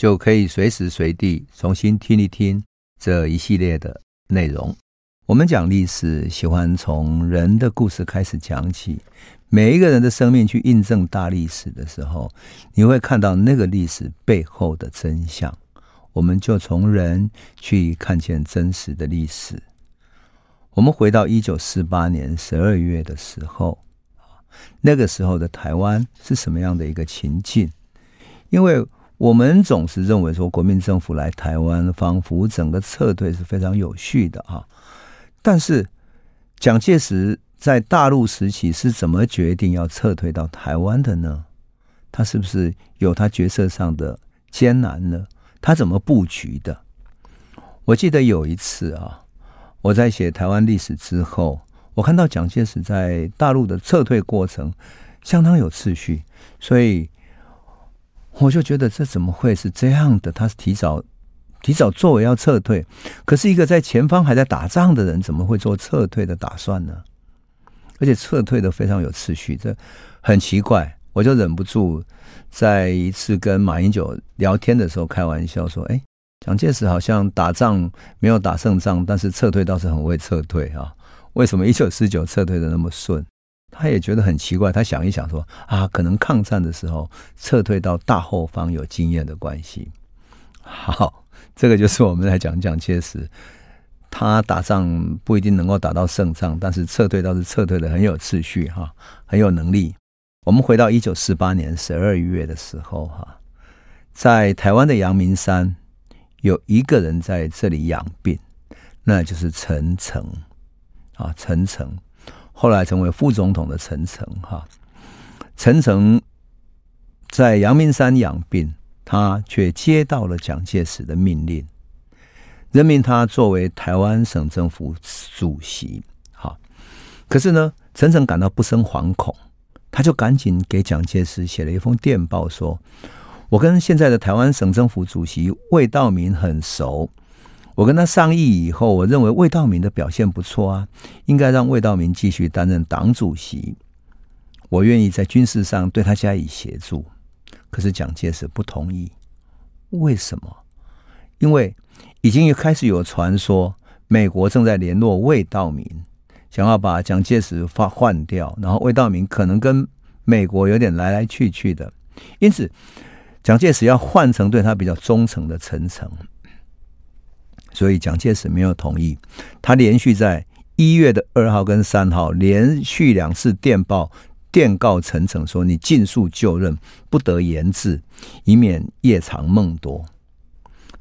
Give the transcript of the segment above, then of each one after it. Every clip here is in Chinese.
就可以随时随地重新听一听这一系列的内容。我们讲历史，喜欢从人的故事开始讲起。每一个人的生命去印证大历史的时候，你会看到那个历史背后的真相。我们就从人去看见真实的历史。我们回到一九四八年十二月的时候，那个时候的台湾是什么样的一个情境？因为我们总是认为说，国民政府来台湾，仿佛整个撤退是非常有序的啊。但是蒋介石在大陆时期是怎么决定要撤退到台湾的呢？他是不是有他决策上的艰难呢？他怎么布局的？我记得有一次啊，我在写台湾历史之后，我看到蒋介石在大陆的撤退过程相当有次序，所以我就觉得这怎么会是这样的？他是提早提早作为要撤退，可是一个在前方还在打仗的人，怎么会做撤退的打算呢？而且撤退的非常有次序，这很奇怪，我就忍不住。在一次跟马英九聊天的时候，开玩笑说：“哎，蒋介石好像打仗没有打胜仗，但是撤退倒是很会撤退啊。为什么一九四九撤退的那么顺？他也觉得很奇怪。他想一想说：啊，可能抗战的时候撤退到大后方有经验的关系。好，这个就是我们来讲蒋介石，他打仗不一定能够打到胜仗，但是撤退倒是撤退的很有次序哈，很有能力。”我们回到一九四八年十二月的时候，哈，在台湾的阳明山有一个人在这里养病，那就是陈诚啊，陈诚后来成为副总统的陈诚哈，陈诚在阳明山养病，他却接到了蒋介石的命令，任命他作为台湾省政府主席。哈，可是呢，陈诚感到不胜惶恐。他就赶紧给蒋介石写了一封电报，说：“我跟现在的台湾省政府主席魏道明很熟，我跟他商议以后，我认为魏道明的表现不错啊，应该让魏道明继续担任党主席。我愿意在军事上对他加以协助。可是蒋介石不同意，为什么？因为已经开始有传说，美国正在联络魏道明。”想要把蒋介石发换掉，然后魏道明可能跟美国有点来来去去的，因此蒋介石要换成对他比较忠诚的陈诚，所以蒋介石没有同意。他连续在一月的二号跟三号连续两次电报电告陈诚说：“你尽速就任，不得延至，以免夜长梦多。”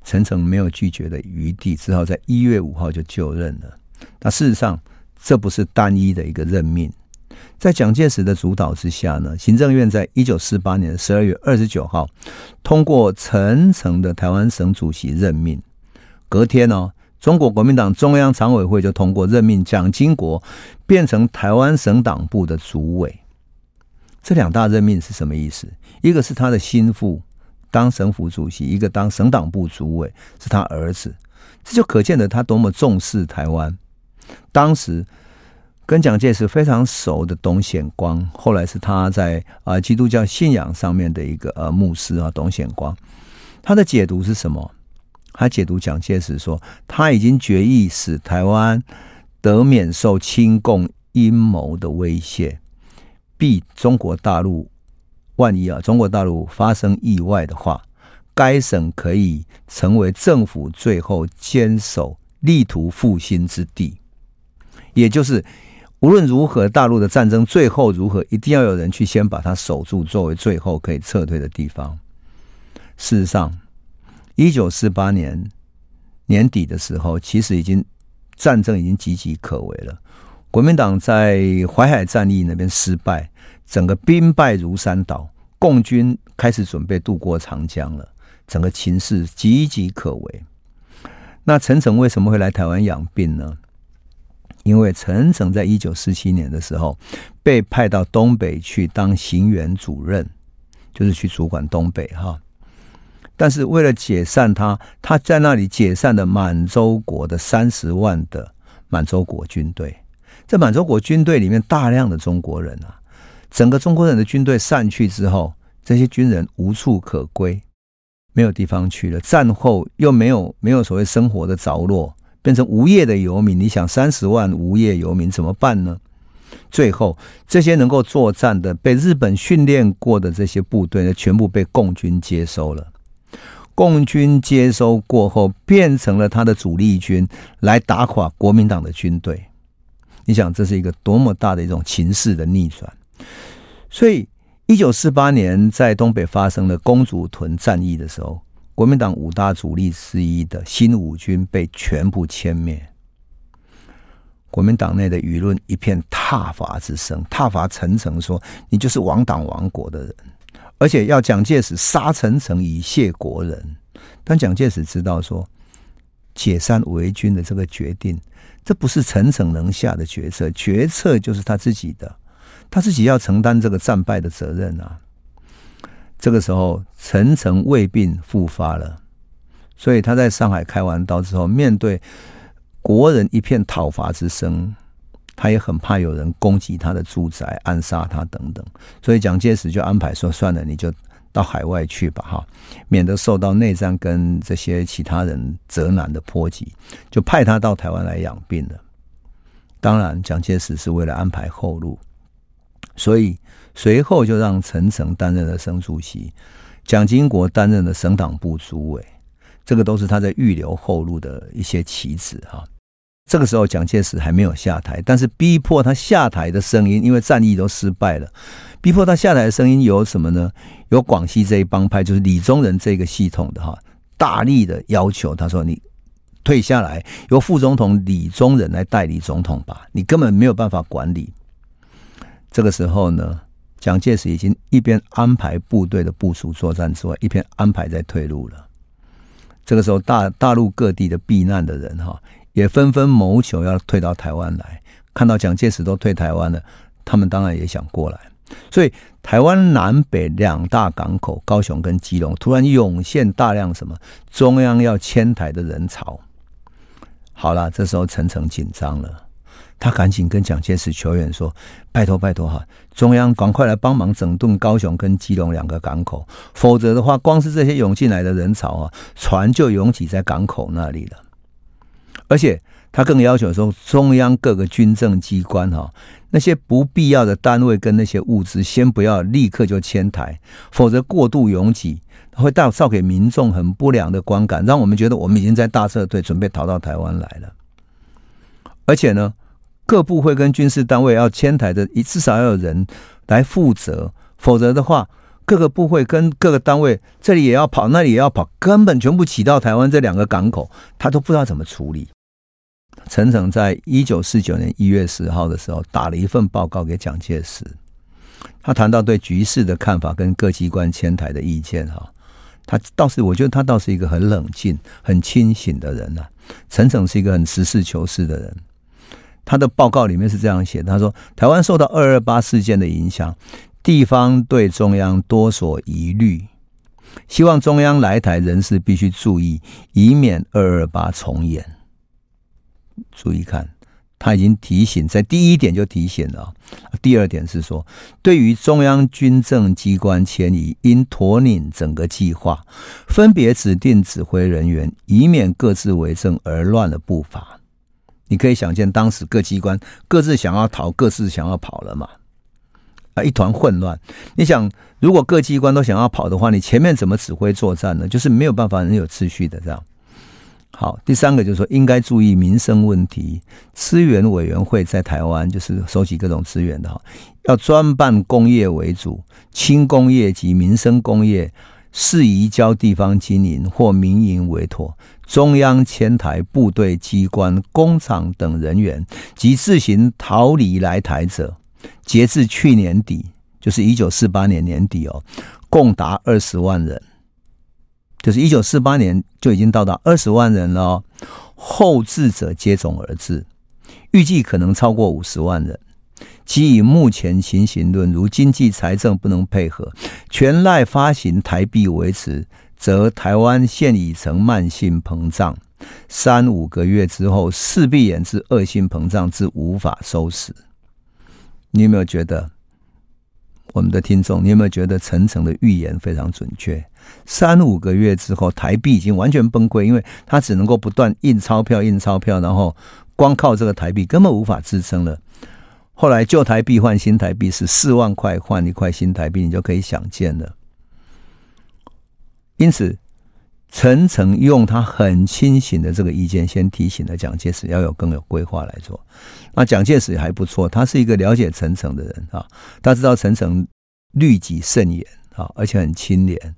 陈诚没有拒绝的余地，只好在一月五号就就任了。那事实上。这不是单一的一个任命，在蒋介石的主导之下呢，行政院在一九四八年十二月二十九号通过陈诚的台湾省主席任命。隔天呢、哦，中国国民党中央常委会就通过任命蒋经国变成台湾省党部的主委。这两大任命是什么意思？一个是他的心腹当省府主席，一个当省党部主委是他儿子，这就可见得他多么重视台湾。当时跟蒋介石非常熟的董显光，后来是他在啊基督教信仰上面的一个呃牧师啊，董显光，他的解读是什么？他解读蒋介石说，他已经决意使台湾得免受亲共阴谋的威胁，避中国大陆万一啊中国大陆发生意外的话，该省可以成为政府最后坚守、力图复兴之地。也就是，无论如何，大陆的战争最后如何，一定要有人去先把它守住，作为最后可以撤退的地方。事实上，一九四八年年底的时候，其实已经战争已经岌岌可危了。国民党在淮海战役那边失败，整个兵败如山倒，共军开始准备渡过长江了。整个情势岌岌可危。那陈诚为什么会来台湾养病呢？因为陈诚在一九四七年的时候被派到东北去当行辕主任，就是去主管东北哈。但是为了解散他，他在那里解散了满洲国的三十万的满洲国军队。在满洲国军队里面，大量的中国人啊，整个中国人的军队散去之后，这些军人无处可归。没有地方去了，战后又没有没有所谓生活的着落，变成无业的游民。你想三十万无业游民怎么办呢？最后这些能够作战的、被日本训练过的这些部队呢，全部被共军接收了。共军接收过后，变成了他的主力军，来打垮国民党的军队。你想这是一个多么大的一种情势的逆转？所以。一九四八年，在东北发生了公主屯战役的时候，国民党五大主力之一的新五军被全部歼灭。国民党内的舆论一片挞伐之声，挞伐陈诚说：“你就是亡党亡国的人，而且要蒋介石杀陈诚以谢国人。”但蒋介石知道说，解散维军的这个决定，这不是陈诚能下的决策，决策就是他自己的。他自己要承担这个战败的责任啊！这个时候，陈诚胃病复发了，所以他在上海开完刀之后，面对国人一片讨伐之声，他也很怕有人攻击他的住宅、暗杀他等等，所以蒋介石就安排说：“算了，你就到海外去吧，哈，免得受到内战跟这些其他人责难的波及，就派他到台湾来养病了。”当然，蒋介石是为了安排后路。所以随后就让陈诚担任了省主席，蒋经国担任了省党部主委，这个都是他在预留后路的一些棋子哈。这个时候蒋介石还没有下台，但是逼迫他下台的声音，因为战役都失败了，逼迫他下台的声音有什么呢？有广西这一帮派，就是李宗仁这个系统的哈，大力的要求他说：“你退下来，由副总统李宗仁来代理总统吧，你根本没有办法管理。”这个时候呢，蒋介石已经一边安排部队的部署作战之外，一边安排在退路了。这个时候大，大大陆各地的避难的人哈，也纷纷谋求要退到台湾来。看到蒋介石都退台湾了，他们当然也想过来。所以，台湾南北两大港口高雄跟基隆，突然涌现大量什么中央要迁台的人潮。好了，这时候陈诚紧张了。他赶紧跟蒋介石求援说：“拜托拜托哈，中央赶快来帮忙整顿高雄跟基隆两个港口，否则的话，光是这些涌进来的人潮啊，船就拥挤在港口那里了。而且他更要求说，中央各个军政机关哈，那些不必要的单位跟那些物资，先不要立刻就迁台，否则过度拥挤会造造给民众很不良的观感，让我们觉得我们已经在大撤退，准备逃到台湾来了。而且呢。”各部会跟军事单位要迁台的，至少要有人来负责，否则的话，各个部会跟各个单位这里也要跑，那里也要跑，根本全部挤到台湾这两个港口，他都不知道怎么处理。陈诚在一九四九年一月十号的时候打了一份报告给蒋介石，他谈到对局势的看法跟各机关迁台的意见哈，他倒是我觉得他倒是一个很冷静、很清醒的人呐。陈诚是一个很实事求是的人。他的报告里面是这样写的：“他说，台湾受到二二八事件的影响，地方对中央多所疑虑，希望中央来台人士必须注意，以免二二八重演。注意看，他已经提醒，在第一点就提醒了。第二点是说，对于中央军政机关迁移，应统领整个计划，分别指定指挥人员，以免各自为政而乱了步伐。”你可以想见，当时各机关各自想要逃，各自想要跑了嘛？啊，一团混乱。你想，如果各机关都想要跑的话，你前面怎么指挥作战呢？就是没有办法很有秩序的这样。好，第三个就是说，应该注意民生问题。资源委员会在台湾就是收集各种资源的哈，要专办工业为主，轻工业及民生工业。适宜交地方经营或民营委托，中央迁台部队、机关、工厂等人员及自行逃离来台者，截至去年底，就是一九四八年年底哦，共达二十万人。就是一九四八年就已经到达二十万人了哦，后至者接踵而至，预计可能超过五十万人。基于目前情形论，如经济财政不能配合，全赖发行台币维持，则台湾现已成慢性膨胀，三五个月之后势必演至恶性膨胀，至无法收拾。你有没有觉得？我们的听众，你有没有觉得陈诚的预言非常准确？三五个月之后，台币已经完全崩溃，因为它只能够不断印钞票、印钞票，然后光靠这个台币根本无法支撑了。后来旧台币换新台币是四万块换一块新台币，你就可以想见了。因此，陈诚用他很清醒的这个意见，先提醒了蒋介石要有更有规划来做。那蒋介石还不错，他是一个了解陈诚的人啊，他知道陈诚律己慎言啊，而且很清廉，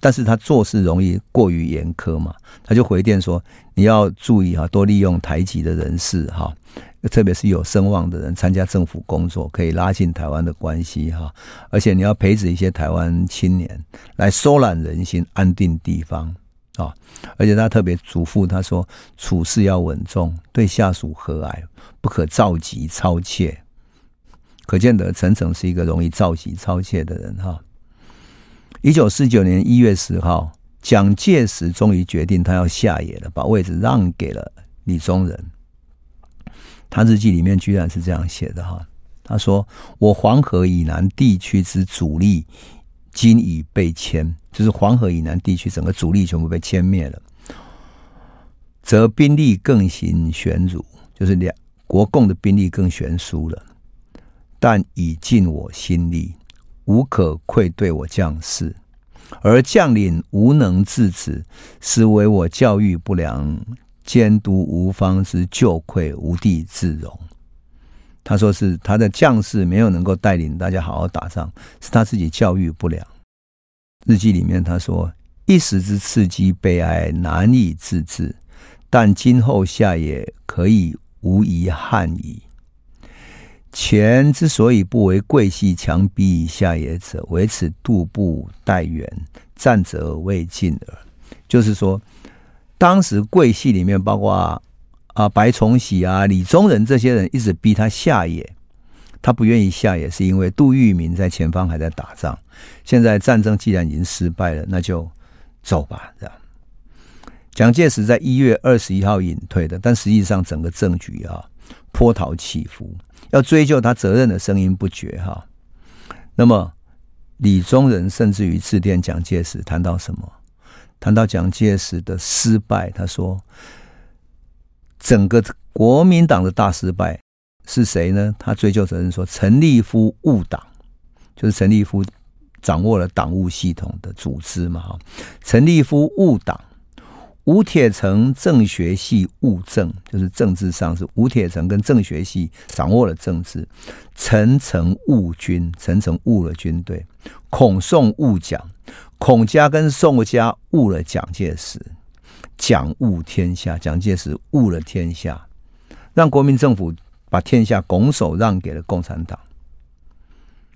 但是他做事容易过于严苛嘛，他就回电说：“你要注意哈，多利用台籍的人士哈，特别是有声望的人参加政府工作，可以拉近台湾的关系哈，而且你要培植一些台湾青年来收揽人心，安定地方。”啊！而且他特别嘱咐他说：“处事要稳重，对下属和蔼，不可躁急超切。”可见得陈诚是一个容易躁急超切的人哈。一九四九年一月十号，蒋介石终于决定他要下野了，把位置让给了李宗仁。他日记里面居然是这样写的哈，他说：“我黄河以南地区之主力。”今已被歼，就是黄河以南地区整个主力全部被歼灭了，则兵力更形悬殊，就是两国共的兵力更悬殊了。但已尽我心力，无可愧对我将士，而将领无能至此，实为我教育不良，监督无方之疚愧，无地自容。他说是他的将士没有能够带领大家好好打仗，是他自己教育不良。日记里面他说：“一时之刺激悲哀难以自制，但今后下野可以无遗憾矣。前之所以不为桂系强逼下野者，为此度步待远，战者未尽耳。”就是说，当时桂系里面包括。啊，白崇禧啊，李宗仁这些人一直逼他下野，他不愿意下野，是因为杜聿明在前方还在打仗。现在战争既然已经失败了，那就走吧。这样，蒋介石在一月二十一号隐退的，但实际上整个政局啊波涛起伏，要追究他责任的声音不绝哈。那么李宗仁甚至于致电蒋介石，谈到什么？谈到蒋介石的失败，他说。整个国民党的大失败是谁呢？他追究责任说：陈立夫误党，就是陈立夫掌握了党务系统的组织嘛。哈，陈立夫误党，吴铁城政学系误政，就是政治上是吴铁城跟政学系掌握了政治。陈诚误军，陈诚误了军队。孔宋误蒋，孔家跟宋家误了蒋介石。讲悟天下，蒋介石悟了天下，让国民政府把天下拱手让给了共产党。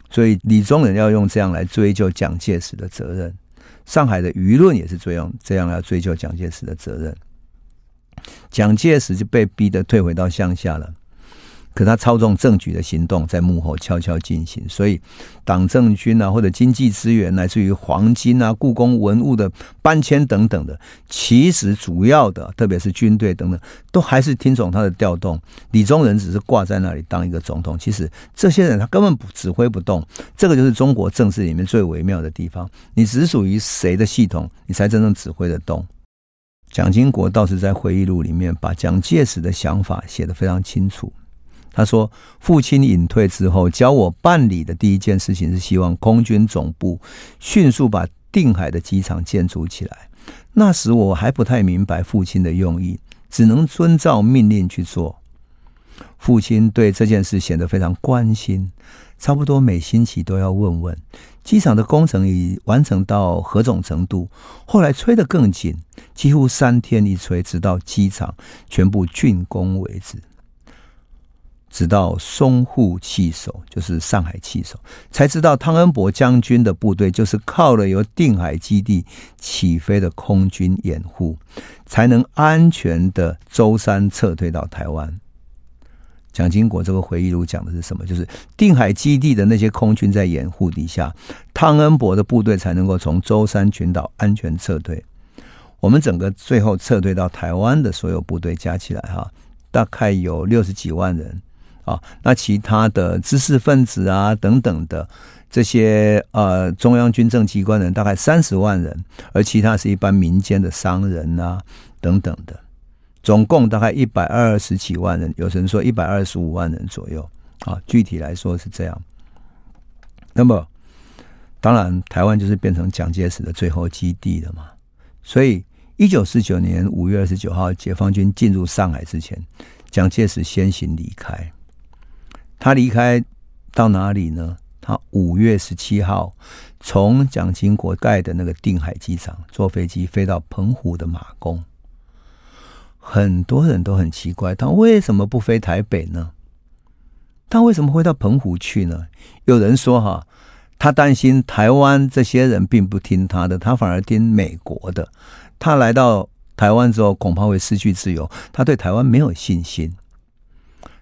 所以李宗仁要用这样来追究蒋介石的责任，上海的舆论也是这样这样来追究蒋介石的责任。蒋介石就被逼得退回到乡下了。可他操纵政局的行动在幕后悄悄进行，所以党政军啊，或者经济资源，乃至于黄金啊、故宫文物的搬迁等等的，其实主要的，特别是军队等等，都还是听从他的调动。李宗仁只是挂在那里当一个总统，其实这些人他根本不指挥不动。这个就是中国政治里面最微妙的地方，你只属于谁的系统，你才真正指挥得动。蒋经国倒是在回忆录里面把蒋介石的想法写得非常清楚。他说：“父亲隐退之后，教我办理的第一件事情是希望空军总部迅速把定海的机场建筑起来。那时我还不太明白父亲的用意，只能遵照命令去做。父亲对这件事显得非常关心，差不多每星期都要问问机场的工程已完成到何种程度。后来催得更紧，几乎三天一催，直到机场全部竣工为止。”直到淞沪弃守，就是上海弃守，才知道汤恩伯将军的部队就是靠了由定海基地起飞的空军掩护，才能安全的舟山撤退到台湾。蒋经国这个回忆录讲的是什么？就是定海基地的那些空军在掩护底下，汤恩伯的部队才能够从舟山群岛安全撤退。我们整个最后撤退到台湾的所有部队加起来，哈，大概有六十几万人。啊，那其他的知识分子啊等等的这些呃中央军政机关人大概三十万人，而其他是一般民间的商人啊等等的，总共大概一百二十几万人，有人说一百二十五万人左右啊，具体来说是这样。那么当然，台湾就是变成蒋介石的最后基地了嘛。所以，一九四九年五月二十九号，解放军进入上海之前，蒋介石先行离开。他离开到哪里呢？他五月十七号从蒋经国盖的那个定海机场坐飞机飞到澎湖的马公。很多人都很奇怪，他为什么不飞台北呢？他为什么会到澎湖去呢？有人说哈，他担心台湾这些人并不听他的，他反而听美国的。他来到台湾之后，恐怕会失去自由。他对台湾没有信心，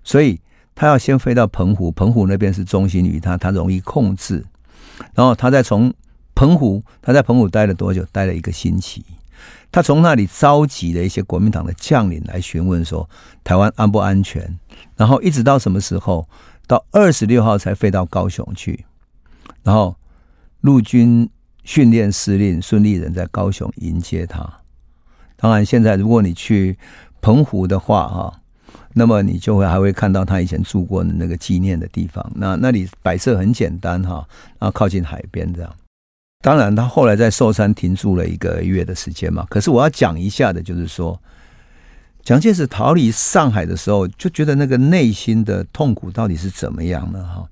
所以。他要先飞到澎湖，澎湖那边是中心于他，他容易控制。然后他再从澎湖，他在澎湖待了多久？待了一个星期。他从那里召集了一些国民党的将领来询问说台湾安不安全。然后一直到什么时候？到二十六号才飞到高雄去。然后陆军训练司令孙立人在高雄迎接他。当然，现在如果你去澎湖的话，哈。那么你就会还会看到他以前住过的那个纪念的地方，那那里摆设很简单哈，然后靠近海边这样。当然，他后来在寿山停住了一个月的时间嘛。可是我要讲一下的就是说，蒋介石逃离上海的时候，就觉得那个内心的痛苦到底是怎么样呢？哈，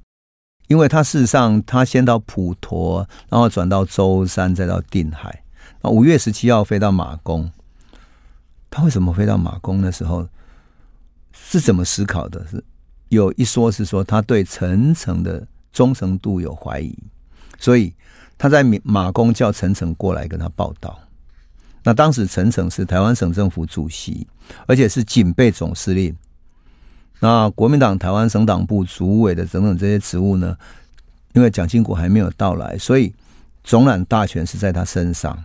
因为他事实上他先到普陀，然后转到舟山，再到定海。那五月十七号飞到马公，他为什么飞到马公的时候？是怎么思考的？是有一说是说他对陈诚的忠诚度有怀疑，所以他在马公叫陈诚过来跟他报道。那当时陈诚是台湾省政府主席，而且是警备总司令。那国民党台湾省党部主委的等等这些职务呢，因为蒋经国还没有到来，所以总揽大权是在他身上。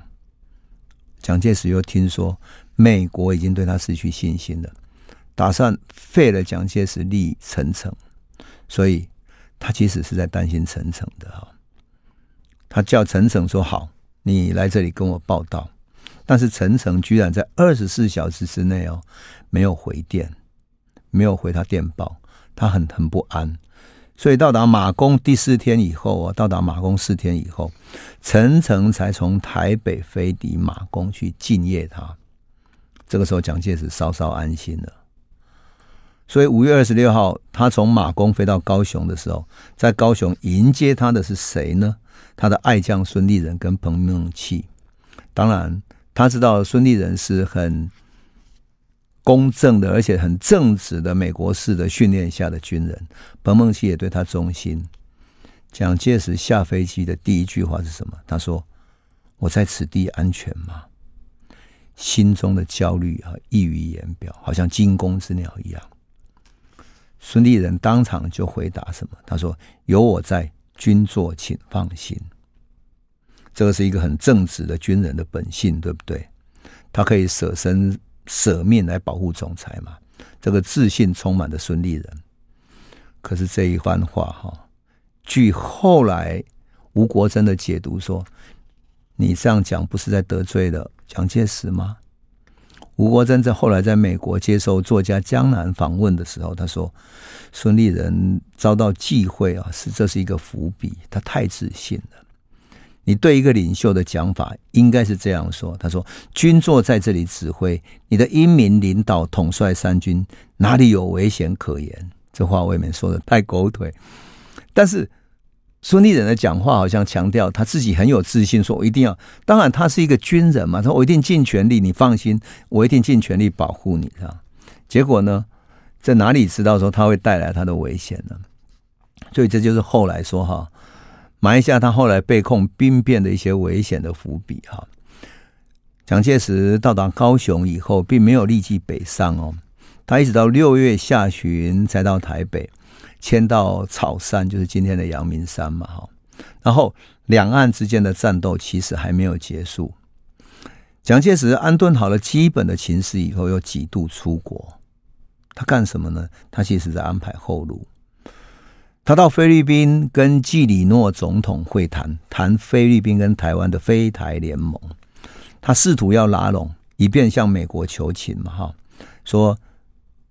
蒋介石又听说美国已经对他失去信心了。打算废了蒋介石，立陈诚，所以他其实是在担心陈诚的哈。他叫陈诚说：“好，你来这里跟我报道。”但是陈诚居然在二十四小时之内哦，没有回电，没有回他电报，他很很不安。所以到达马公第四天以后啊，到达马公四天以后，陈诚才从台北飞抵马公去敬业他。这个时候，蒋介石稍稍安心了。所以五月二十六号，他从马公飞到高雄的时候，在高雄迎接他的是谁呢？他的爱将孙立人跟彭孟缉。当然，他知道孙立人是很公正的，而且很正直的美国式的训练下的军人。彭孟缉也对他忠心。蒋介石下飞机的第一句话是什么？他说：“我在此地安全吗？”心中的焦虑啊，溢于言表，好像惊弓之鸟一样。孙立人当场就回答什么？他说：“有我在，军座请放心。”这个是一个很正直的军人的本性，对不对？他可以舍身舍命来保护总裁嘛？这个自信充满的孙立人。可是这一番话哈，据后来吴国楨的解读说，你这样讲不是在得罪了蒋介石吗？吴国桢在后来在美国接受作家江南访问的时候，他说：“孙立人遭到忌讳啊，是这是一个伏笔。他太自信了。你对一个领袖的讲法应该是这样说：他说，军座在这里指挥，你的英明领导统帅三军，哪里有危险可言？这话未免说的太狗腿，但是。”孙立人的讲话好像强调他自己很有自信，说我一定要。当然，他是一个军人嘛，他说我一定尽全力，你放心，我一定尽全力保护你。这样，结果呢，在哪里知道说他会带来他的危险呢？所以这就是后来说哈，埋下他后来被控兵变的一些危险的伏笔哈。蒋介石到达高雄以后，并没有立即北上哦，他一直到六月下旬才到台北，迁到草山，就是今天的阳明山嘛哈。然后两岸之间的战斗其实还没有结束。蒋介石安顿好了基本的情势以后，又几度出国。他干什么呢？他其实在安排后路。他到菲律宾跟季里诺总统会谈，谈菲律宾跟台湾的菲台联盟。他试图要拉拢，以便向美国求情嘛，哈，说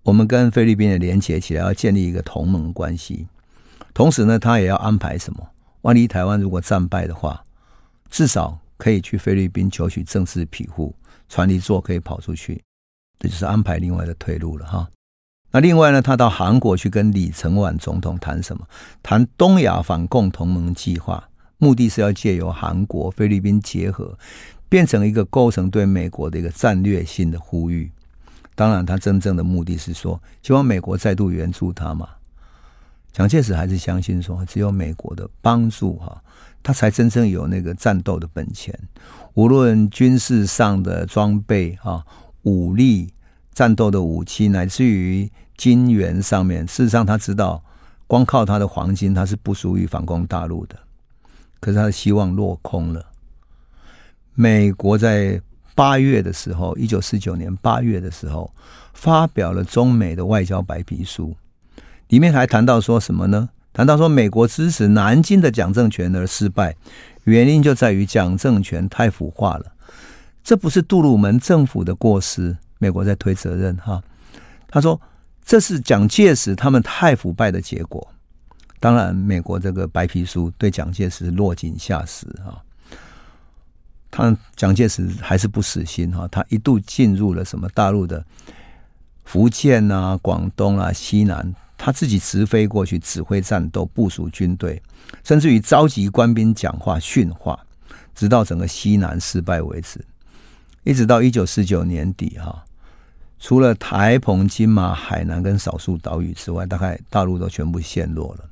我们跟菲律宾的连结起来，要建立一个同盟关系。同时呢，他也要安排什么？万一台湾如果战败的话，至少可以去菲律宾求取政治庇护，船一坐可以跑出去，这就是安排另外的退路了，哈。那另外呢，他到韩国去跟李承晚总统谈什么？谈东亚反共同盟计划，目的是要借由韩国、菲律宾结合，变成一个构成对美国的一个战略性的呼吁。当然，他真正的目的是说，希望美国再度援助他嘛。蒋介石还是相信说，只有美国的帮助哈，他才真正有那个战斗的本钱。无论军事上的装备啊、武力、战斗的武器，乃至于。金元上面，事实上他知道，光靠他的黄金，他是不属于反攻大陆的。可是他的希望落空了。美国在八月的时候，一九四九年八月的时候，发表了中美的外交白皮书，里面还谈到说什么呢？谈到说美国支持南京的蒋政权而失败，原因就在于蒋政权太腐化了。这不是杜鲁门政府的过失，美国在推责任哈。他说。这是蒋介石他们太腐败的结果。当然，美国这个白皮书对蒋介石落井下石啊。他蒋介石还是不死心哈，他一度进入了什么大陆的福建啊、广东啊、西南，他自己直飞过去指挥战斗、部署军队，甚至于召集官兵讲话训话，直到整个西南失败为止。一直到一九四九年底哈。除了台澎金马、海南跟少数岛屿之外，大概大陆都全部陷落了，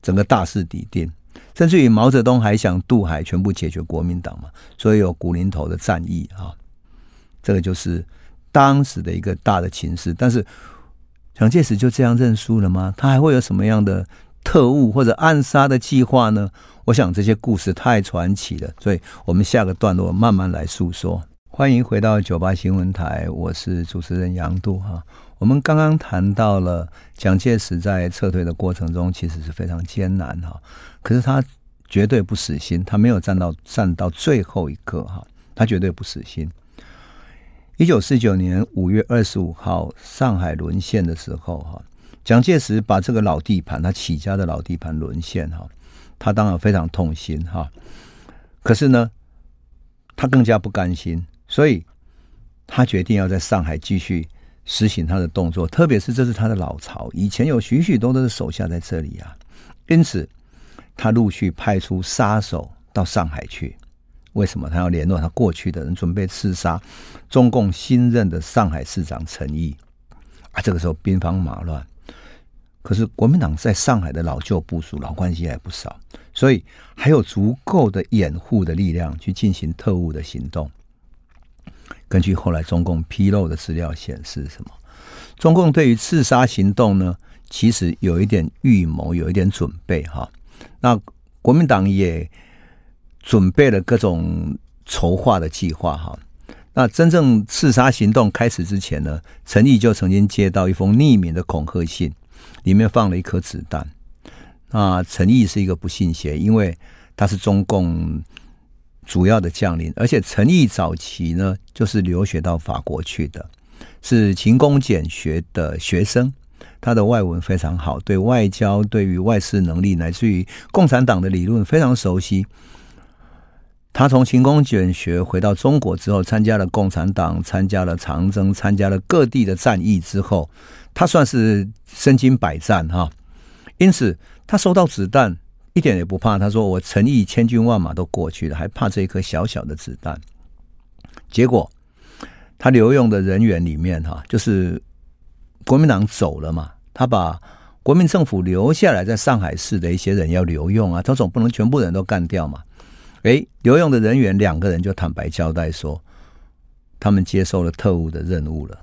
整个大势已定。甚至于毛泽东还想渡海，全部解决国民党嘛，所以有古林头的战役啊。这个就是当时的一个大的情势。但是蒋介石就这样认输了吗？他还会有什么样的特务或者暗杀的计划呢？我想这些故事太传奇了，所以我们下个段落慢慢来诉说。欢迎回到九八新闻台，我是主持人杨度哈。我们刚刚谈到了蒋介石在撤退的过程中，其实是非常艰难哈。可是他绝对不死心，他没有站到站到最后一刻哈，他绝对不死心。一九四九年五月二十五号，上海沦陷的时候哈，蒋介石把这个老地盘，他起家的老地盘沦陷哈，他当然非常痛心哈。可是呢，他更加不甘心。所以，他决定要在上海继续实行他的动作，特别是这是他的老巢，以前有许许多多的手下在这里啊。因此，他陆续派出杀手到上海去。为什么他要联络他过去的人，准备刺杀中共新任的上海市长陈毅？啊，这个时候兵荒马乱，可是国民党在上海的老旧部署、老关系还不少，所以还有足够的掩护的力量去进行特务的行动。根据后来中共披露的资料显示，什么？中共对于刺杀行动呢，其实有一点预谋，有一点准备哈。那国民党也准备了各种筹划的计划哈。那真正刺杀行动开始之前呢，陈毅就曾经接到一封匿名的恐吓信，里面放了一颗子弹。那陈毅是一个不信邪，因为他是中共。主要的将领，而且陈毅早期呢，就是留学到法国去的，是勤工俭学的学生，他的外文非常好，对外交、对于外事能力，乃至于共产党的理论非常熟悉。他从勤工俭学回到中国之后，参加了共产党，参加了长征，参加了各地的战役之后，他算是身经百战哈，因此他收到子弹。一点也不怕，他说：“我诚意千军万马都过去了，还怕这一颗小小的子弹？”结果他留用的人员里面，哈，就是国民党走了嘛，他把国民政府留下来在上海市的一些人要留用啊，他总不能全部人都干掉嘛。诶，留用的人员两个人就坦白交代说，他们接受了特务的任务了。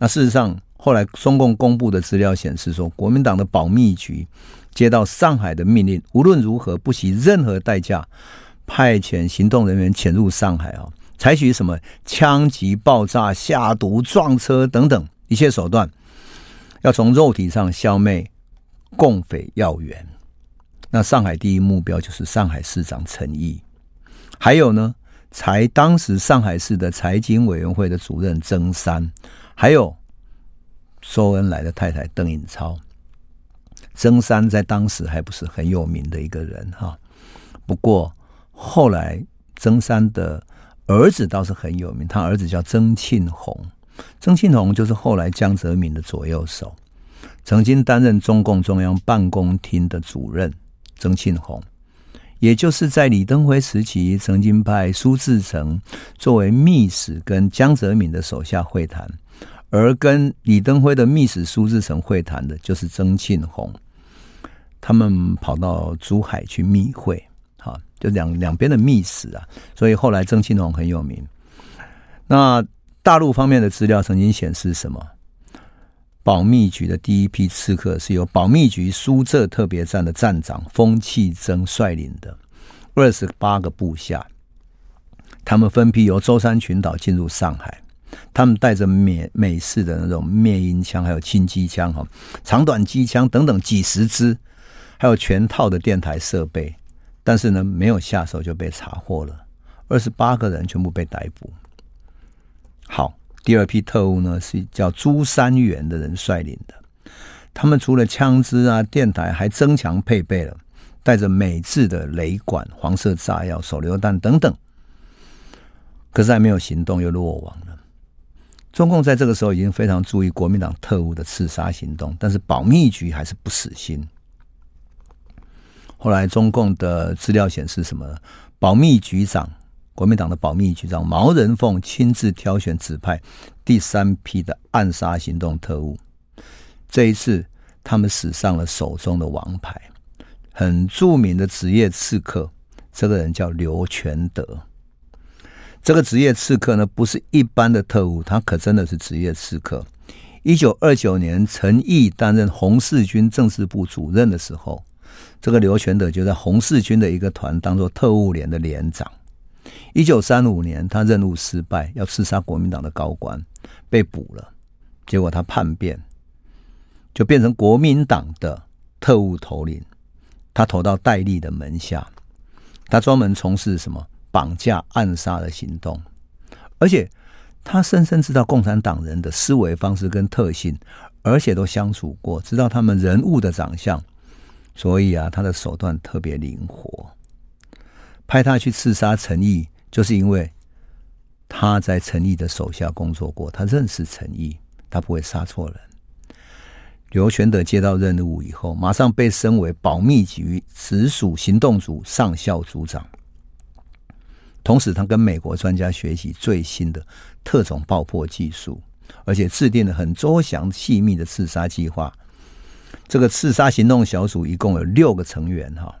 那事实上，后来中共公布的资料显示说，国民党的保密局接到上海的命令，无论如何不惜任何代价，派遣行动人员潜入上海啊，采取什么枪击、爆炸、下毒、撞车等等一切手段，要从肉体上消灭共匪要员。那上海第一目标就是上海市长陈毅，还有呢，才当时上海市的财经委员会的主任曾山。还有周恩来的太太邓颖超，曾山在当时还不是很有名的一个人哈。不过后来曾山的儿子倒是很有名，他儿子叫曾庆红，曾庆红就是后来江泽民的左右手，曾经担任中共中央办公厅的主任。曾庆红，也就是在李登辉时期，曾经派苏志诚作为密使跟江泽民的手下会谈。而跟李登辉的密使苏志成会谈的，就是曾庆红，他们跑到珠海去密会，哈，就两两边的密使啊，所以后来曾庆红很有名。那大陆方面的资料曾经显示什么？保密局的第一批刺客是由保密局苏浙特别站的站长封契珍率领的二十八个部下，他们分批由舟山群岛进入上海。他们带着美美式的那种灭音枪，还有轻机枪、哈长短机枪等等几十支，还有全套的电台设备。但是呢，没有下手就被查获了，二十八个人全部被逮捕。好，第二批特务呢是叫朱三元的人率领的，他们除了枪支啊、电台，还增强配备了，带着美制的雷管、黄色炸药、手榴弹等等。可是还没有行动，又落网了。中共在这个时候已经非常注意国民党特务的刺杀行动，但是保密局还是不死心。后来中共的资料显示，什么？保密局长，国民党的保密局长毛人凤亲自挑选指派第三批的暗杀行动特务。这一次，他们使上了手中的王牌，很著名的职业刺客，这个人叫刘全德。这个职业刺客呢，不是一般的特务，他可真的是职业刺客。一九二九年，陈毅担任红四军政治部主任的时候，这个刘全德就在红四军的一个团当做特务连的连长。一九三五年，他任务失败，要刺杀国民党的高官，被捕了。结果他叛变，就变成国民党的特务头领。他投到戴笠的门下，他专门从事什么？绑架、暗杀的行动，而且他深深知道共产党人的思维方式跟特性，而且都相处过，知道他们人物的长相，所以啊，他的手段特别灵活。派他去刺杀陈毅，就是因为他在陈毅的手下工作过，他认识陈毅，他不会杀错人。刘全德接到任务以后，马上被升为保密局直属行动组上校组长。同时，他跟美国专家学习最新的特种爆破技术，而且制定了很周详细密的刺杀计划。这个刺杀行动小组一共有六个成员。哈，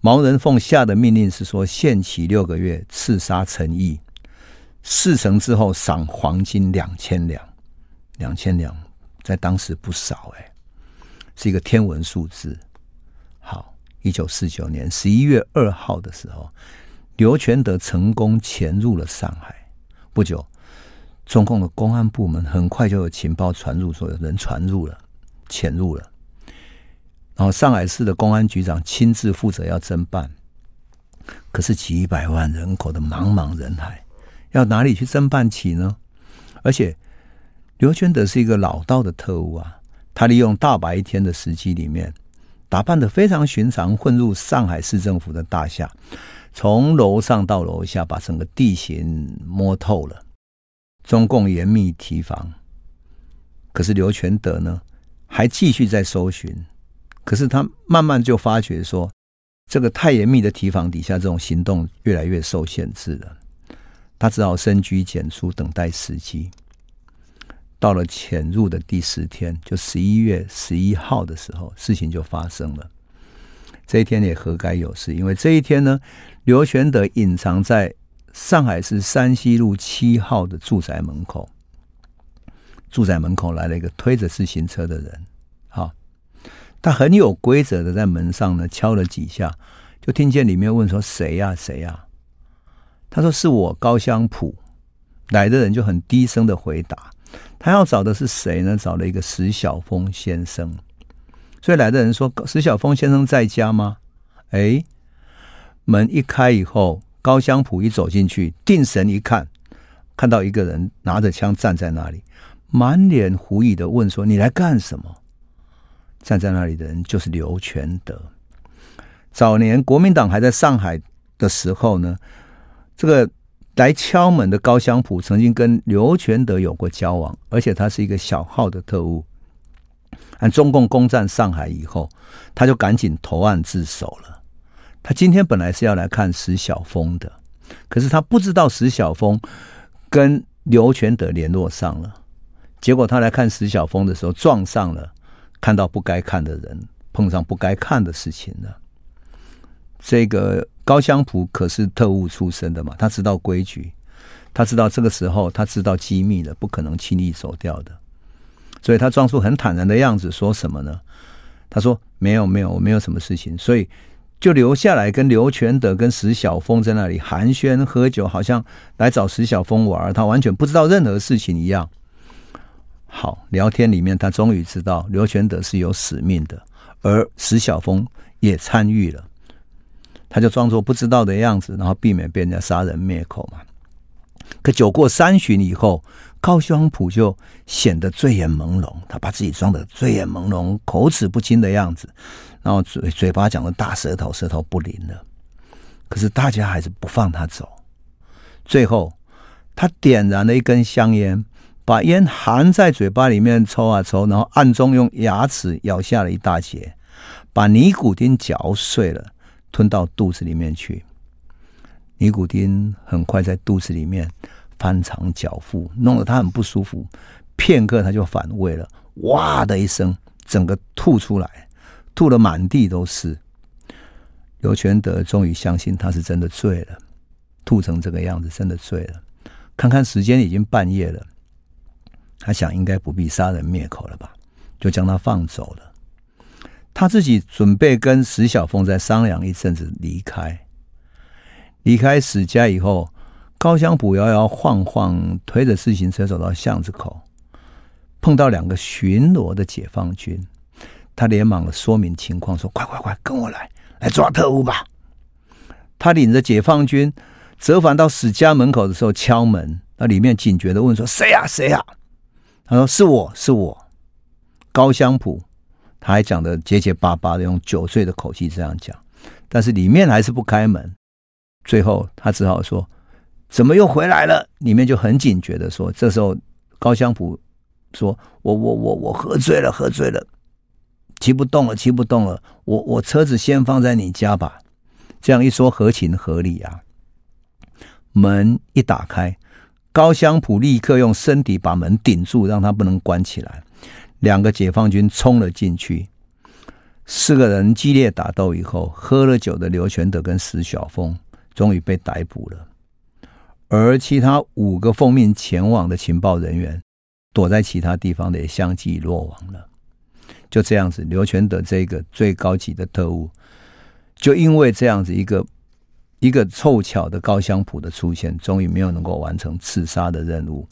毛人凤下的命令是说，限期六个月刺杀陈毅，事成之后赏黄金两千两。两千两在当时不少哎，是一个天文数字。好，一九四九年十一月二号的时候。刘全德成功潜入了上海，不久，中共的公安部门很快就有情报传入，说有人传入了，潜入了。然后上海市的公安局长亲自负责要侦办，可是几百万人口的茫茫人海，要哪里去侦办起呢？而且刘全德是一个老道的特务啊，他利用大白天的时机里面，打扮得非常寻常，混入上海市政府的大厦。从楼上到楼下，把整个地形摸透了。中共严密提防，可是刘全德呢，还继续在搜寻。可是他慢慢就发觉说，这个太严密的提防底下，这种行动越来越受限制了。他只好深居简出，等待时机。到了潜入的第十天，就十一月十一号的时候，事情就发生了。这一天也何该有事？因为这一天呢，刘玄德隐藏在上海市山西路七号的住宅门口。住宅门口来了一个推着自行车的人，好，他很有规则的在门上呢敲了几下，就听见里面问说：“谁呀？谁呀？”他说：“是我高香普。”来的人就很低声的回答：“他要找的是谁呢？找了一个石晓峰先生。”所以来的人说：“石晓峰先生在家吗？”哎，门一开以后，高香普一走进去，定神一看，看到一个人拿着枪站在那里。满脸狐疑的问说：“你来干什么？”站在那里的人就是刘全德。早年国民党还在上海的时候呢，这个来敲门的高香普曾经跟刘全德有过交往，而且他是一个小号的特务。按中共攻占上海以后，他就赶紧投案自首了。他今天本来是要来看石晓峰的，可是他不知道石晓峰跟刘全德联络上了。结果他来看石晓峰的时候，撞上了，看到不该看的人，碰上不该看的事情了。这个高香普可是特务出身的嘛，他知道规矩，他知道这个时候他知道机密了，不可能轻易走掉的。所以他装出很坦然的样子，说什么呢？他说：“没有，没有，我没有什么事情。”所以就留下来跟刘全德跟石晓峰在那里寒暄喝酒，好像来找石晓峰玩，他完全不知道任何事情一样。好，聊天里面，他终于知道刘玄德是有使命的，而石晓峰也参与了。他就装作不知道的样子，然后避免被人家杀人灭口嘛。可酒过三巡以后，高香普就显得醉眼朦胧，他把自己装得醉眼朦胧、口齿不清的样子，然后嘴嘴巴讲的大舌头，舌头不灵了。可是大家还是不放他走。最后，他点燃了一根香烟。把烟含在嘴巴里面抽啊抽，然后暗中用牙齿咬下了一大截，把尼古丁嚼碎了，吞到肚子里面去。尼古丁很快在肚子里面翻肠搅腹，弄得他很不舒服。片刻他就反胃了，哇的一声，整个吐出来，吐得满地都是。刘全德终于相信他是真的醉了，吐成这个样子，真的醉了。看看时间，已经半夜了。他想，应该不必杀人灭口了吧，就将他放走了。他自己准备跟石小凤再商量一阵子离开。离开史家以后，高香普摇摇晃晃推着自行车走到巷子口，碰到两个巡逻的解放军。他连忙的说明情况，说：“快快快，跟我来，来抓特务吧！”他领着解放军折返到史家门口的时候，敲门，那里面警觉的问说：“谁呀？谁呀？”他说：“是我是我，高香普。”他还讲的结结巴巴的，用酒醉的口气这样讲，但是里面还是不开门。最后他只好说：“怎么又回来了？”里面就很警觉的说：“这时候高香普说：‘我我我我喝醉了，喝醉了，骑不动了，骑不动了。我我车子先放在你家吧。’这样一说合情合理啊。门一打开。”高香普立刻用身体把门顶住，让他不能关起来。两个解放军冲了进去，四个人激烈打斗以后，喝了酒的刘全德跟石晓峰终于被逮捕了，而其他五个奉命前往的情报人员，躲在其他地方的也相继落网了。就这样子，刘全德这个最高级的特务，就因为这样子一个。一个凑巧的高香普的出现，终于没有能够完成刺杀的任务。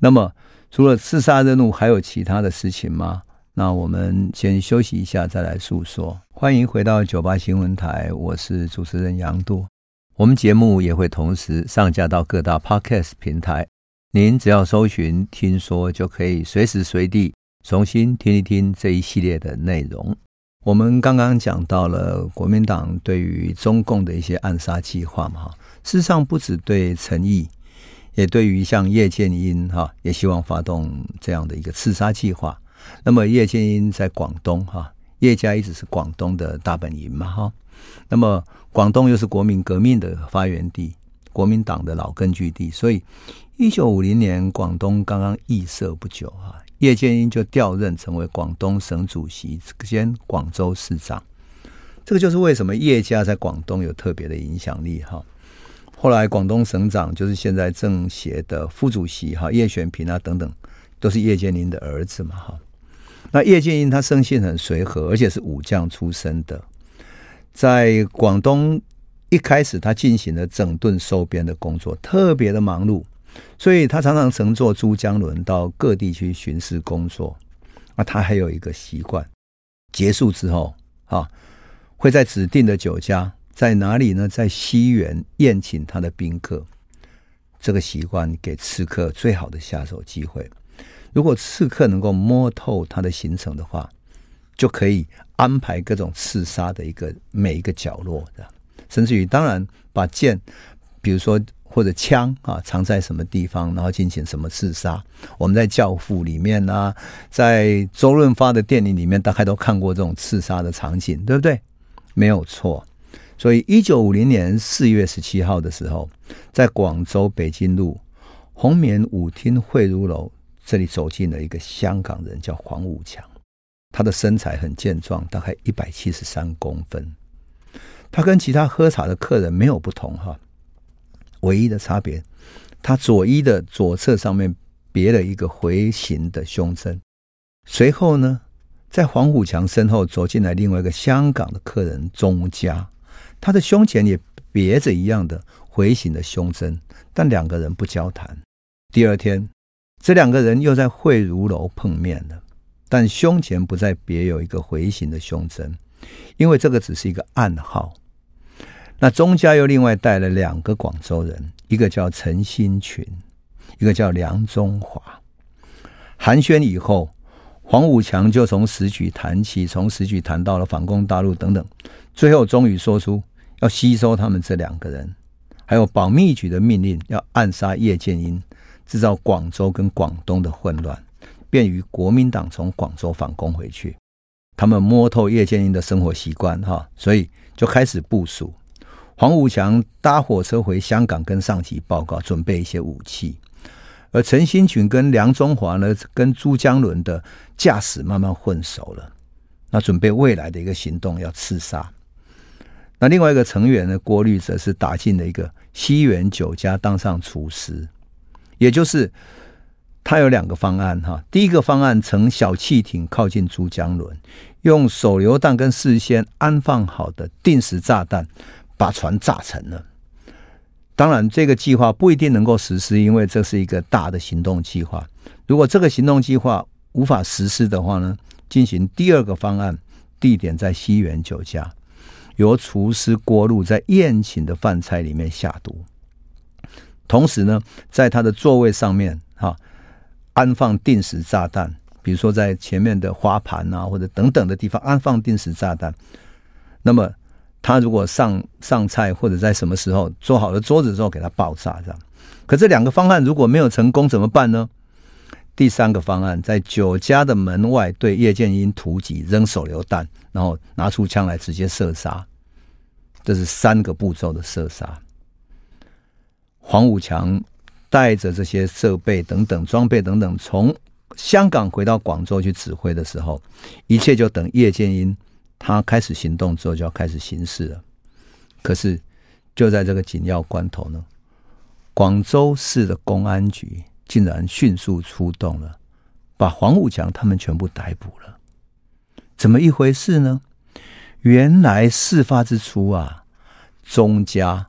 那么，除了刺杀任务，还有其他的事情吗？那我们先休息一下，再来诉说。欢迎回到九八新闻台，我是主持人杨多。我们节目也会同时上架到各大 Podcast 平台，您只要搜寻“听说”，就可以随时随地重新听一听这一系列的内容。我们刚刚讲到了国民党对于中共的一些暗杀计划嘛，哈，事实上不止对陈毅，也对于像叶剑英哈，也希望发动这样的一个刺杀计划。那么叶剑英在广东哈，叶家一直是广东的大本营嘛，哈。那么广东又是国民革命的发源地，国民党的老根据地，所以一九五零年广东刚刚易设不久啊，叶剑英就调任成为广东省主席兼广州市长。这个就是为什么叶家在广东有特别的影响力哈。后来广东省长就是现在政协的副主席哈，叶选平啊等等，都是叶剑英的儿子嘛哈。那叶剑英他生性很随和，而且是武将出身的，在广东。一开始，他进行了整顿收编的工作，特别的忙碌，所以他常常乘坐珠江轮到各地去巡视工作。啊，他还有一个习惯，结束之后啊，会在指定的酒家，在哪里呢？在西园宴请他的宾客。这个习惯给刺客最好的下手机会。如果刺客能够摸透他的行程的话，就可以安排各种刺杀的一个每一个角落的。甚至于，当然把剑，比如说或者枪啊，藏在什么地方，然后进行什么刺杀。我们在《教父》里面啊，在周润发的电影里面，大概都看过这种刺杀的场景，对不对？没有错。所以，一九五零年四月十七号的时候，在广州北京路红棉舞厅汇如楼这里走进了一个香港人，叫黄武强。他的身材很健壮，大概一百七十三公分。他跟其他喝茶的客人没有不同哈，唯一的差别，他左衣的左侧上面别了一个回形的胸针。随后呢，在黄虎强身后走进来另外一个香港的客人钟家，他的胸前也别着一样的回形的胸针，但两个人不交谈。第二天，这两个人又在汇如楼碰面了，但胸前不再别有一个回形的胸针。因为这个只是一个暗号。那钟家又另外带了两个广州人，一个叫陈新群，一个叫梁中华。寒暄以后，黄武强就从时局谈起，从时局谈到了反攻大陆等等，最后终于说出要吸收他们这两个人，还有保密局的命令，要暗杀叶剑英，制造广州跟广东的混乱，便于国民党从广州反攻回去。他们摸透叶剑英的生活习惯，哈，所以就开始部署。黄武强搭火车回香港，跟上级报告，准备一些武器。而陈新群跟梁中华呢，跟珠江伦的驾驶慢慢混熟了，那准备未来的一个行动，要刺杀。那另外一个成员呢，郭律则是打进了一个西园酒家，当上厨师，也就是。他有两个方案哈，第一个方案乘小汽艇靠近珠江轮，用手榴弹跟事先安放好的定时炸弹把船炸沉了。当然，这个计划不一定能够实施，因为这是一个大的行动计划。如果这个行动计划无法实施的话呢，进行第二个方案，地点在西园酒家，由厨师郭路在宴请的饭菜里面下毒，同时呢，在他的座位上面哈。安放定时炸弹，比如说在前面的花盘啊，或者等等的地方安放定时炸弹。那么他如果上上菜或者在什么时候做好了桌子之后给他爆炸，这样。可这两个方案如果没有成功怎么办呢？第三个方案，在酒家的门外对叶剑英突击，扔手榴弹，然后拿出枪来直接射杀。这是三个步骤的射杀。黄武强。带着这些设备等等装备等等，从香港回到广州去指挥的时候，一切就等叶剑英他开始行动之后就要开始行事了。可是就在这个紧要关头呢，广州市的公安局竟然迅速出动了，把黄武强他们全部逮捕了。怎么一回事呢？原来事发之初啊，钟家。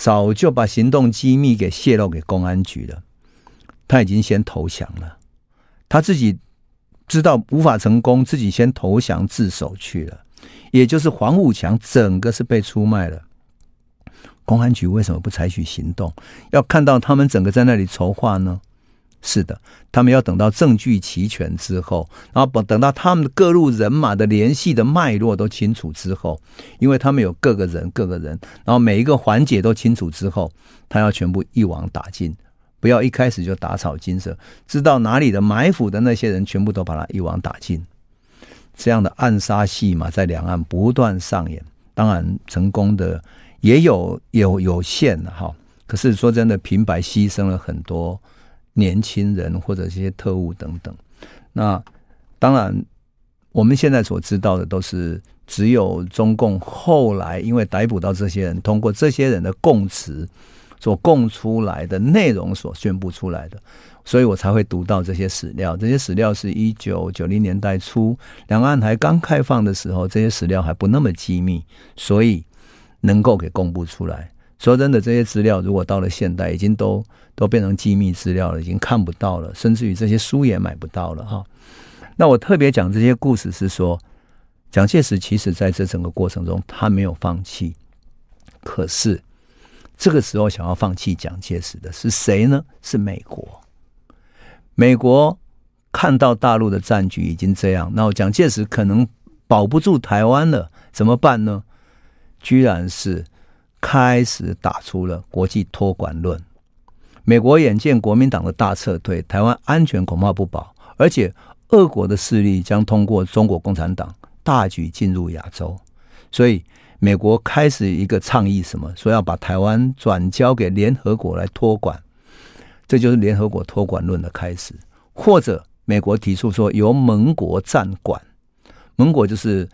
早就把行动机密给泄露给公安局了，他已经先投降了，他自己知道无法成功，自己先投降自首去了，也就是黄武强整个是被出卖了。公安局为什么不采取行动？要看到他们整个在那里筹划呢？是的，他们要等到证据齐全之后，然后等到他们各路人马的联系的脉络都清楚之后，因为他们有各个人、各个人，然后每一个环节都清楚之后，他要全部一网打尽，不要一开始就打草惊蛇，知道哪里的埋伏的那些人，全部都把他一网打尽。这样的暗杀戏码在两岸不断上演，当然成功的也有有有限的哈。可是说真的，平白牺牲了很多年轻人或者这些特务等等。那当然，我们现在所知道的都是只有中共后来因为逮捕到这些人，通过这些人的供词所供出来的内容所宣布出来的。所以我才会读到这些史料，这些史料是一九九零年代初两岸还刚开放的时候，这些史料还不那么机密，所以能够给公布出来。说真的，这些资料如果到了现代，已经都都变成机密资料了，已经看不到了，甚至于这些书也买不到了哈。那我特别讲这些故事是说，蒋介石其实在这整个过程中他没有放弃，可是这个时候想要放弃蒋介石的是谁呢？是美国。美国看到大陆的战局已经这样，那蒋介石可能保不住台湾了，怎么办呢？居然是开始打出了国际托管论。美国眼见国民党的大撤退，台湾安全恐怕不保，而且俄国的势力将通过中国共产党大举进入亚洲，所以美国开始一个倡议，什么？说要把台湾转交给联合国来托管。这就是联合国托管论的开始，或者美国提出说由盟国暂管，盟国就是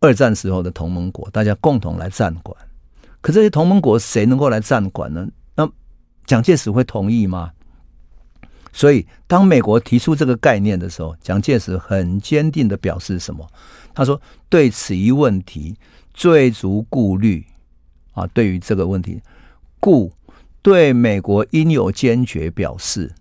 二战时候的同盟国，大家共同来暂管。可这些同盟国谁能够来暂管呢？那蒋介石会同意吗？所以当美国提出这个概念的时候，蒋介石很坚定的表示什么？他说：“对此一问题，最足顾虑啊，对于这个问题，故。”对美国应有坚决表示，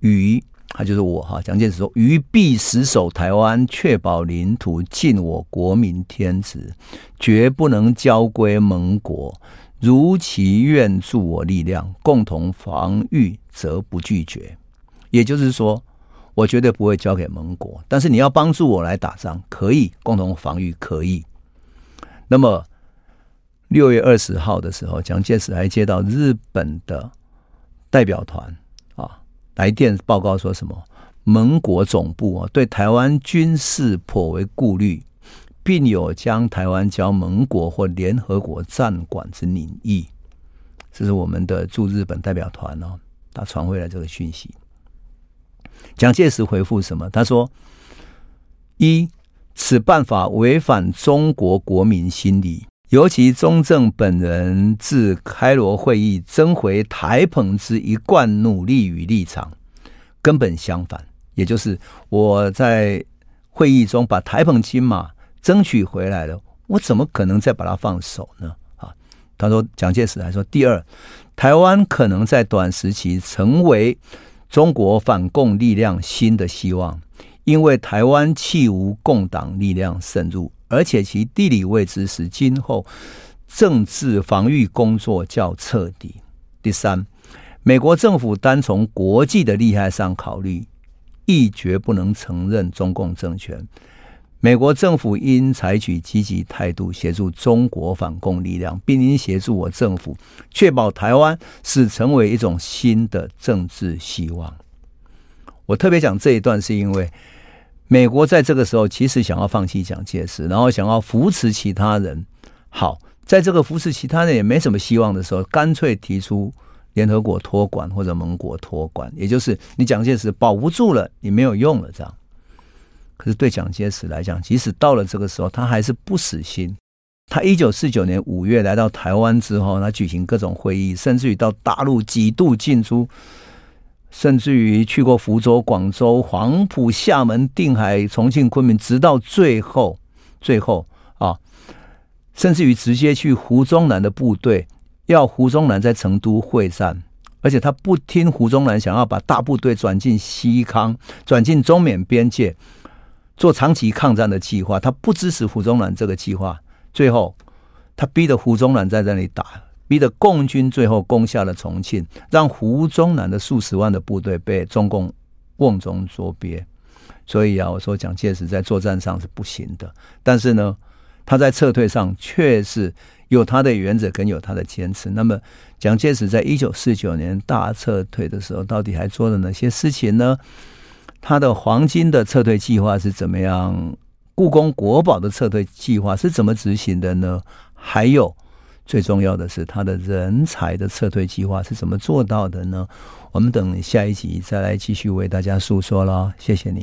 于他就是我哈，蒋介石说：“于必死守台湾，确保领土，尽我国民天职，绝不能交归盟国。如其愿助我力量，共同防御，则不拒绝。”也就是说，我绝对不会交给盟国，但是你要帮助我来打仗，可以共同防御，可以。那么。六月二十号的时候，蒋介石还接到日本的代表团啊来电报告，说什么盟国总部啊对台湾军事颇为顾虑，并有将台湾交盟国或联合国暂管之拟意。这是我们的驻日本代表团哦，他传回来这个讯息。蒋介石回复什么？他说：一，此办法违反中国国民心理。尤其中正本人自开罗会议争回台澎之一贯努力与立场，根本相反。也就是我在会议中把台澎金马争取回来了，我怎么可能再把它放手呢？啊，他说，蒋介石还说，第二，台湾可能在短时期成为中国反共力量新的希望，因为台湾弃无共党力量渗入。而且其地理位置使今后政治防御工作较彻底。第三，美国政府单从国际的利害上考虑，亦绝不能承认中共政权。美国政府应采取积极态度，协助中国反共力量，并应协助我政府确保台湾是成为一种新的政治希望。我特别讲这一段，是因为。美国在这个时候其实想要放弃蒋介石，然后想要扶持其他人。好，在这个扶持其他人也没什么希望的时候，干脆提出联合国托管或者盟国托管，也就是你蒋介石保不住了，你没有用了这样。可是对蒋介石来讲，即使到了这个时候，他还是不死心。他一九四九年五月来到台湾之后，他举行各种会议，甚至于到大陆几度进出。甚至于去过福州、广州、黄埔、厦门、定海、重庆、昆明，直到最后，最后啊，甚至于直接去胡宗南的部队，要胡宗南在成都会战，而且他不听胡宗南想要把大部队转进西康、转进中缅边界做长期抗战的计划，他不支持胡宗南这个计划。最后，他逼得胡宗南在那里打。逼得共军最后攻下了重庆，让胡宗南的数十万的部队被中共瓮中捉鳖。所以啊，我说蒋介石在作战上是不行的，但是呢，他在撤退上却是有他的原则跟有他的坚持。那么，蒋介石在一九四九年大撤退的时候，到底还做了哪些事情呢？他的黄金的撤退计划是怎么样？故宫国宝的撤退计划是怎么执行的呢？还有。最重要的是，他的人才的撤退计划是怎么做到的呢？我们等下一集再来继续为大家诉说了。谢谢你。